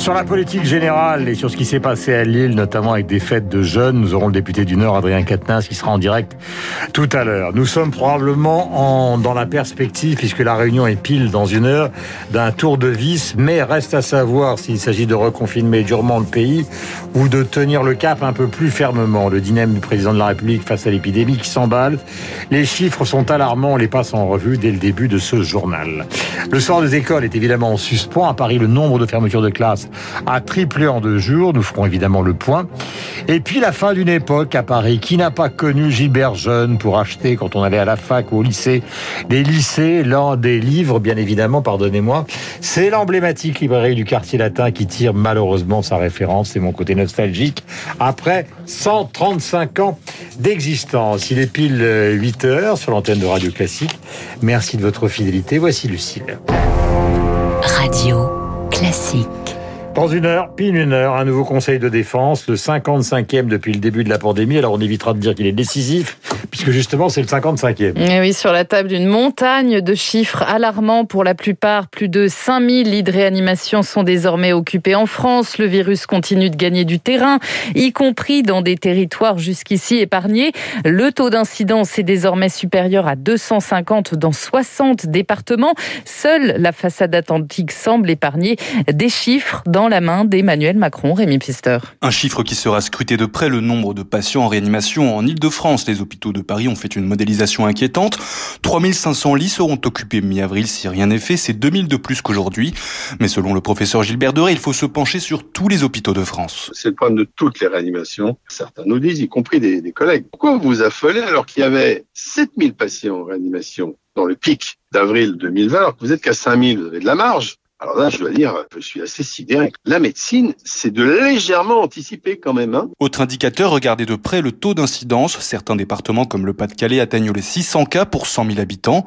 Sur la politique générale et sur ce qui s'est passé à Lille, notamment avec des fêtes de jeunes, nous aurons le député du Nord, Adrien Quatennens, qui sera en direct tout à l'heure. Nous sommes probablement en, dans la perspective, puisque la réunion est pile dans une heure, d'un tour de vis, mais reste à savoir s'il s'agit de reconfiner durement le pays ou de tenir le cap un peu plus fermement. Le dynamisme du président de la République face à l'épidémie qui s'emballe. Les chiffres sont alarmants, on les passe en revue dès le début de ce journal. Le sort des écoles est évidemment en suspens. À Paris, le nombre de fermetures de classes a triplé en deux jours. Nous ferons évidemment le point. Et puis la fin d'une époque à Paris. Qui n'a pas connu Gilbert Jeune pour acheter, quand on allait à la fac ou au lycée, des lycées, l'un des livres, bien évidemment, pardonnez-moi. C'est l'emblématique librairie du quartier latin qui tire malheureusement sa référence. C'est mon côté nostalgique. Après 135 ans d'existence. Il est pile 8 heures sur l'antenne de Radio Classique. Merci de votre fidélité. Voici Lucille. Radio Classique. Dans une heure, pile une heure, un nouveau conseil de défense, le 55e depuis le début de la pandémie. Alors on évitera de dire qu'il est décisif, puisque justement c'est le 55e. Et oui, sur la table d'une montagne de chiffres alarmants pour la plupart. Plus de 5000 lits de réanimation sont désormais occupés en France. Le virus continue de gagner du terrain, y compris dans des territoires jusqu'ici épargnés. Le taux d'incidence est désormais supérieur à 250 dans 60 départements. Seule la façade atlantique semble épargnée. Des chiffres dans la main d'Emmanuel Macron, Rémi Pister. Un chiffre qui sera scruté de près, le nombre de patients en réanimation en Ile-de-France. Les hôpitaux de Paris ont fait une modélisation inquiétante. 3500 lits seront occupés mi-avril si rien n'est fait. C'est 2000 de plus qu'aujourd'hui. Mais selon le professeur Gilbert Deray, il faut se pencher sur tous les hôpitaux de France. C'est le problème de toutes les réanimations. Certains nous disent, y compris des, des collègues, pourquoi vous vous affolez alors qu'il y avait 7000 patients en réanimation dans le pic d'avril 2020 alors que vous êtes qu'à 5000, vous avez de la marge. Alors là, je dois dire, je suis assez sidéré. La médecine, c'est de légèrement anticiper quand même. Hein. Autre indicateur, regardez de près le taux d'incidence. Certains départements comme le Pas-de-Calais atteignent les 600 cas pour 100 000 habitants.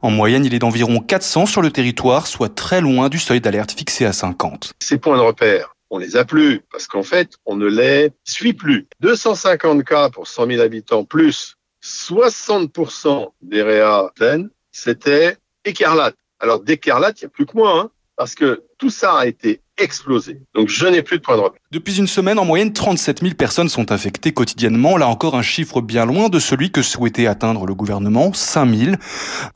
En moyenne, il est d'environ 400 sur le territoire, soit très loin du seuil d'alerte fixé à 50. Ces points de repère, on les a plus parce qu'en fait, on ne les suit plus. 250 cas pour 100 000 habitants plus 60% des réa pleines, c'était écarlate. Alors d'écarlate, il n'y a plus que moi. Hein parce que tout ça a été explosé. Donc je n'ai plus de point de repère. Depuis une semaine, en moyenne, 37 000 personnes sont infectées quotidiennement. Là encore, un chiffre bien loin de celui que souhaitait atteindre le gouvernement, 5 000.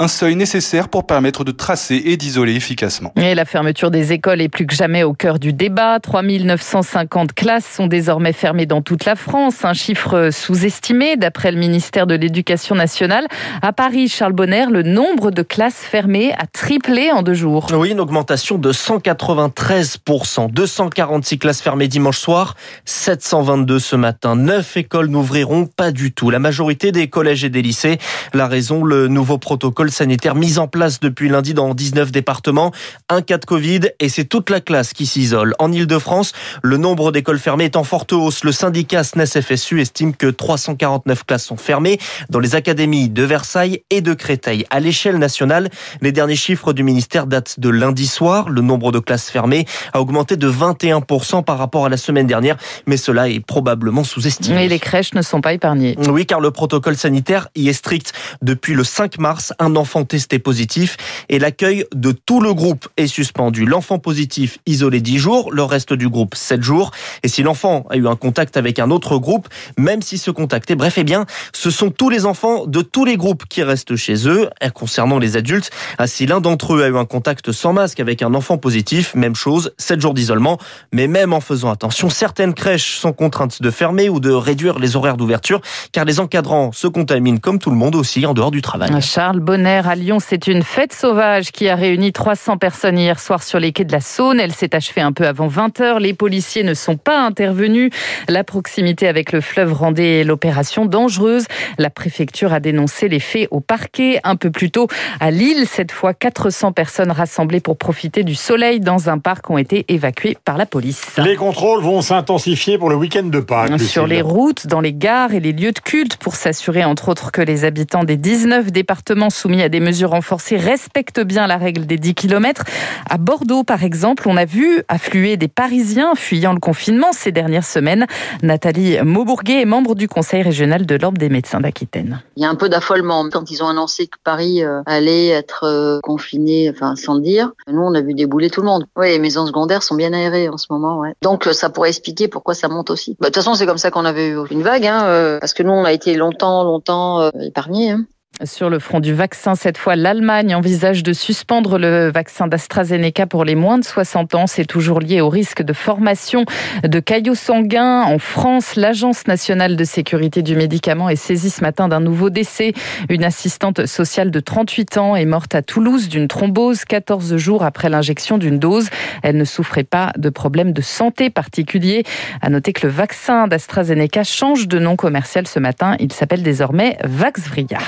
Un seuil nécessaire pour permettre de tracer et d'isoler efficacement. Et la fermeture des écoles est plus que jamais au cœur du débat. 3 950 classes sont désormais fermées dans toute la France. Un chiffre sous-estimé d'après le ministère de l'Éducation nationale. À Paris, Charles Bonner, le nombre de classes fermées a triplé en deux jours. Oui, une augmentation de 193% 246 classes fermées dimanche soir, 722 ce matin. Neuf écoles n'ouvriront pas du tout. La majorité des collèges et des lycées. La raison, le nouveau protocole sanitaire mis en place depuis lundi dans 19 départements. Un cas de Covid et c'est toute la classe qui s'isole. En Ile-de-France, le nombre d'écoles fermées est en forte hausse. Le syndicat SNES-FSU estime que 349 classes sont fermées dans les académies de Versailles et de Créteil. À l'échelle nationale, les derniers chiffres du ministère datent de lundi soir. Le nombre de classes fermées a augmenté de 21% par rapport à la semaine dernière, mais cela est probablement sous-estimé. Et les crèches ne sont pas épargnées. Oui, car le protocole sanitaire y est strict. Depuis le 5 mars, un enfant testé positif et l'accueil de tout le groupe est suspendu. L'enfant positif isolé 10 jours, le reste du groupe 7 jours. Et si l'enfant a eu un contact avec un autre groupe, même si ce contact est bref, eh bien, ce sont tous les enfants de tous les groupes qui restent chez eux. Concernant les adultes, ah, si l'un d'entre eux a eu un contact sans masque avec un enfant positif, même chose, 7 jours d'isolement. Mais même en faisant attention, certaines crèches sont contraintes de fermer ou de réduire les horaires d'ouverture car les encadrants se contaminent comme tout le monde aussi en dehors du travail. Charles Bonner à Lyon, c'est une fête sauvage qui a réuni 300 personnes hier soir sur les quais de la Saône. Elle s'est achevée un peu avant 20h. Les policiers ne sont pas intervenus. La proximité avec le fleuve rendait l'opération dangereuse. La préfecture a dénoncé les faits au parquet un peu plus tôt à Lille. Cette fois, 400 personnes rassemblées pour profiter du soleil Dans un parc ont été évacués par la police. Les contrôles vont s'intensifier pour le week-end de Pâques. Sur les routes, dans les gares et les lieux de culte pour s'assurer entre autres que les habitants des 19 départements soumis à des mesures renforcées respectent bien la règle des 10 km. À Bordeaux, par exemple, on a vu affluer des Parisiens fuyant le confinement ces dernières semaines. Nathalie Maubourguet est membre du conseil régional de l'Ordre des médecins d'Aquitaine. Il y a un peu d'affolement quand ils ont annoncé que Paris euh, allait être euh, confiné, enfin sans le dire. Nous, on a vu débouler tout le monde. Oui, les maisons secondaires sont bien aérées en ce moment. Ouais. Donc ça pourrait expliquer pourquoi ça monte aussi. Bah, de toute façon, c'est comme ça qu'on avait eu une vague, hein, euh, parce que nous, on a été longtemps, longtemps épargnés. Hein. Sur le front du vaccin, cette fois, l'Allemagne envisage de suspendre le vaccin d'AstraZeneca pour les moins de 60 ans. C'est toujours lié au risque de formation de caillots sanguins. En France, l'Agence nationale de sécurité du médicament est saisie ce matin d'un nouveau décès. Une assistante sociale de 38 ans est morte à Toulouse d'une thrombose 14 jours après l'injection d'une dose. Elle ne souffrait pas de problèmes de santé particuliers. À noter que le vaccin d'AstraZeneca change de nom commercial ce matin. Il s'appelle désormais Vaxvria.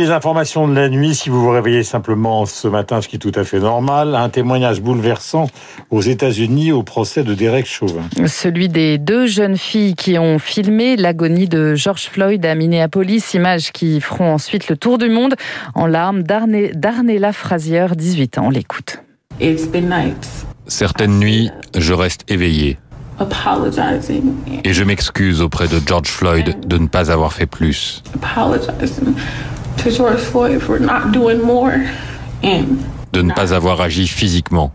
Les informations de la nuit, si vous vous réveillez simplement ce matin, ce qui est tout à fait normal, un témoignage bouleversant aux États-Unis au procès de Derek Chauvin. Celui des deux jeunes filles qui ont filmé l'agonie de George Floyd à Minneapolis, images qui feront ensuite le tour du monde en larmes d'Arnella Frazier, 18 ans. On l'écoute. Certaines nuits, je reste éveillé. Et je m'excuse auprès de George Floyd de ne pas avoir fait plus de ne pas avoir agi physiquement,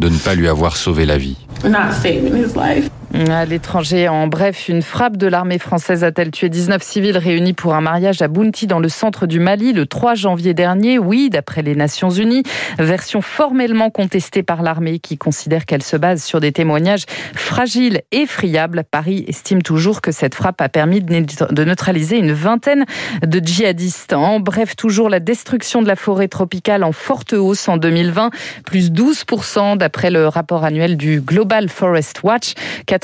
de ne pas lui avoir sauvé la vie. À l'étranger, en bref, une frappe de l'armée française a-t-elle tué 19 civils réunis pour un mariage à Bounty dans le centre du Mali le 3 janvier dernier? Oui, d'après les Nations Unies. Version formellement contestée par l'armée qui considère qu'elle se base sur des témoignages fragiles et friables. Paris estime toujours que cette frappe a permis de neutraliser une vingtaine de djihadistes. En bref, toujours la destruction de la forêt tropicale en forte hausse en 2020, plus 12% d'après le rapport annuel du Global Forest Watch.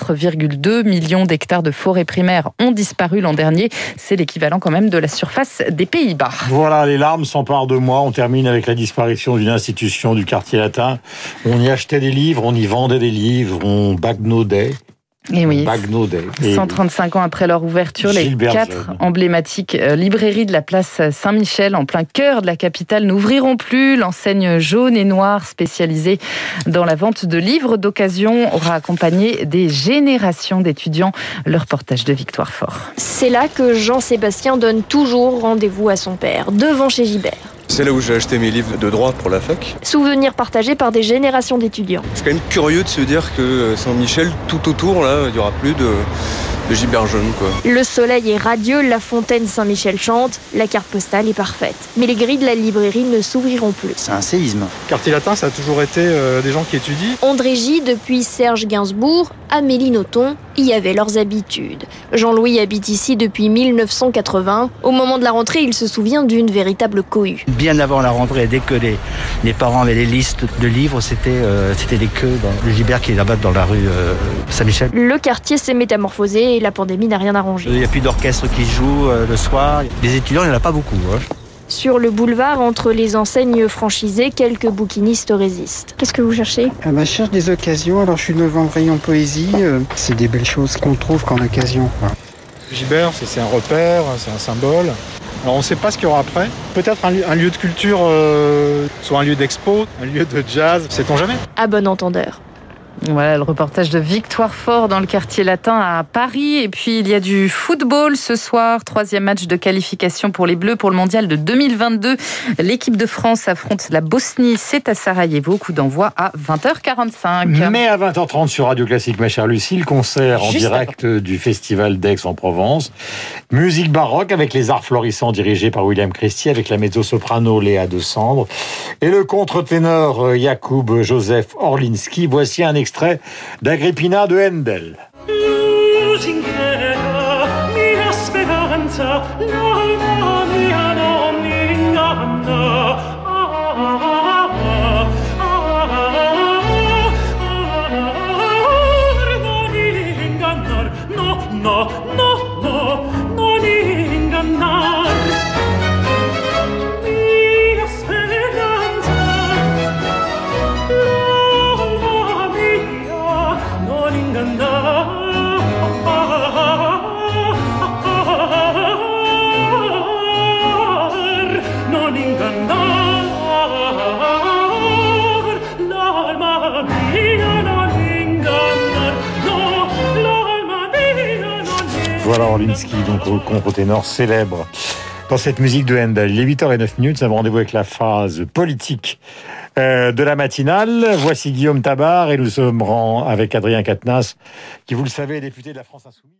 4,2 millions d'hectares de forêts primaires ont disparu l'an dernier. C'est l'équivalent quand même de la surface des Pays-Bas. Voilà, les larmes s'emparent de moi. On termine avec la disparition d'une institution du quartier latin. On y achetait des livres, on y vendait des livres, on bagnodait. Et oui, 135 ans après leur ouverture, les quatre emblématiques euh, librairies de la place Saint-Michel, en plein cœur de la capitale, n'ouvriront plus. L'enseigne jaune et noire spécialisée dans la vente de livres d'occasion aura accompagné des générations d'étudiants. Le reportage de Victoire Fort. C'est là que Jean-Sébastien donne toujours rendez-vous à son père, devant chez Gibert. C'est là où j'ai acheté mes livres de droit pour la fac. Souvenir partagé par des générations d'étudiants. C'est quand même curieux de se dire que Saint-Michel, tout autour, là, il n'y aura plus de, de gibert jaune. Quoi. Le soleil est radieux, la fontaine Saint-Michel chante, la carte postale est parfaite. Mais les grilles de la librairie ne s'ouvriront plus. C'est un séisme. Quartier latin, ça a toujours été euh, des gens qui étudient. André J, depuis Serge Gainsbourg, Amélie Nothomb y avaient leurs habitudes. Jean-Louis habite ici depuis 1980. Au moment de la rentrée, il se souvient d'une véritable cohue. Bien avant la rentrée, dès que les, les parents avaient les listes de livres, c'était euh, c'était des queues dans le Gibert qui est là-bas dans la rue euh, Saint-Michel. Le quartier s'est métamorphosé et la pandémie n'a rien arrangé. Il n'y a plus d'orchestre qui joue euh, le soir. Les étudiants, il n'y en a pas beaucoup. Hein. Sur le boulevard, entre les enseignes franchisées, quelques bouquinistes résistent. Qu'est-ce que vous cherchez? Ah bah, Je cherche des occasions. Alors, je suis devant le rayon poésie. Euh, c'est des belles choses qu'on trouve qu'en occasion. Gibert, c'est un repère, c'est un symbole. Alors on ne sait pas ce qu'il y aura après. Peut-être un, lieu de culture, euh, soit un lieu d'expo, un lieu de jazz, sait-on jamais? À bon entendeur. Voilà le reportage de Victoire Fort dans le quartier latin à Paris. Et puis il y a du football ce soir, troisième match de qualification pour les Bleus pour le mondial de 2022. L'équipe de France affronte la Bosnie, c'est à Sarajevo, coup d'envoi à 20h45. Mais à 20h30 sur Radio Classique, ma chère Lucie, le concert en direct du Festival d'Aix-en-Provence. Musique baroque avec les arts florissants dirigés par William Christie, avec la mezzo-soprano Léa de Cendre et le contre-ténor euh, Jakub Joseph Orlinski. Voici un extrait d'Agrippina de Handel. Voilà Orlinski, donc contre-ténor célèbre dans cette musique de Handel. Il est 8h09 minutes, nous avons rendez-vous avec la phase politique euh, de la matinale. Voici Guillaume Tabar et nous sommes avec Adrien Quatennens, qui, vous le savez, est député de la France Insoumise.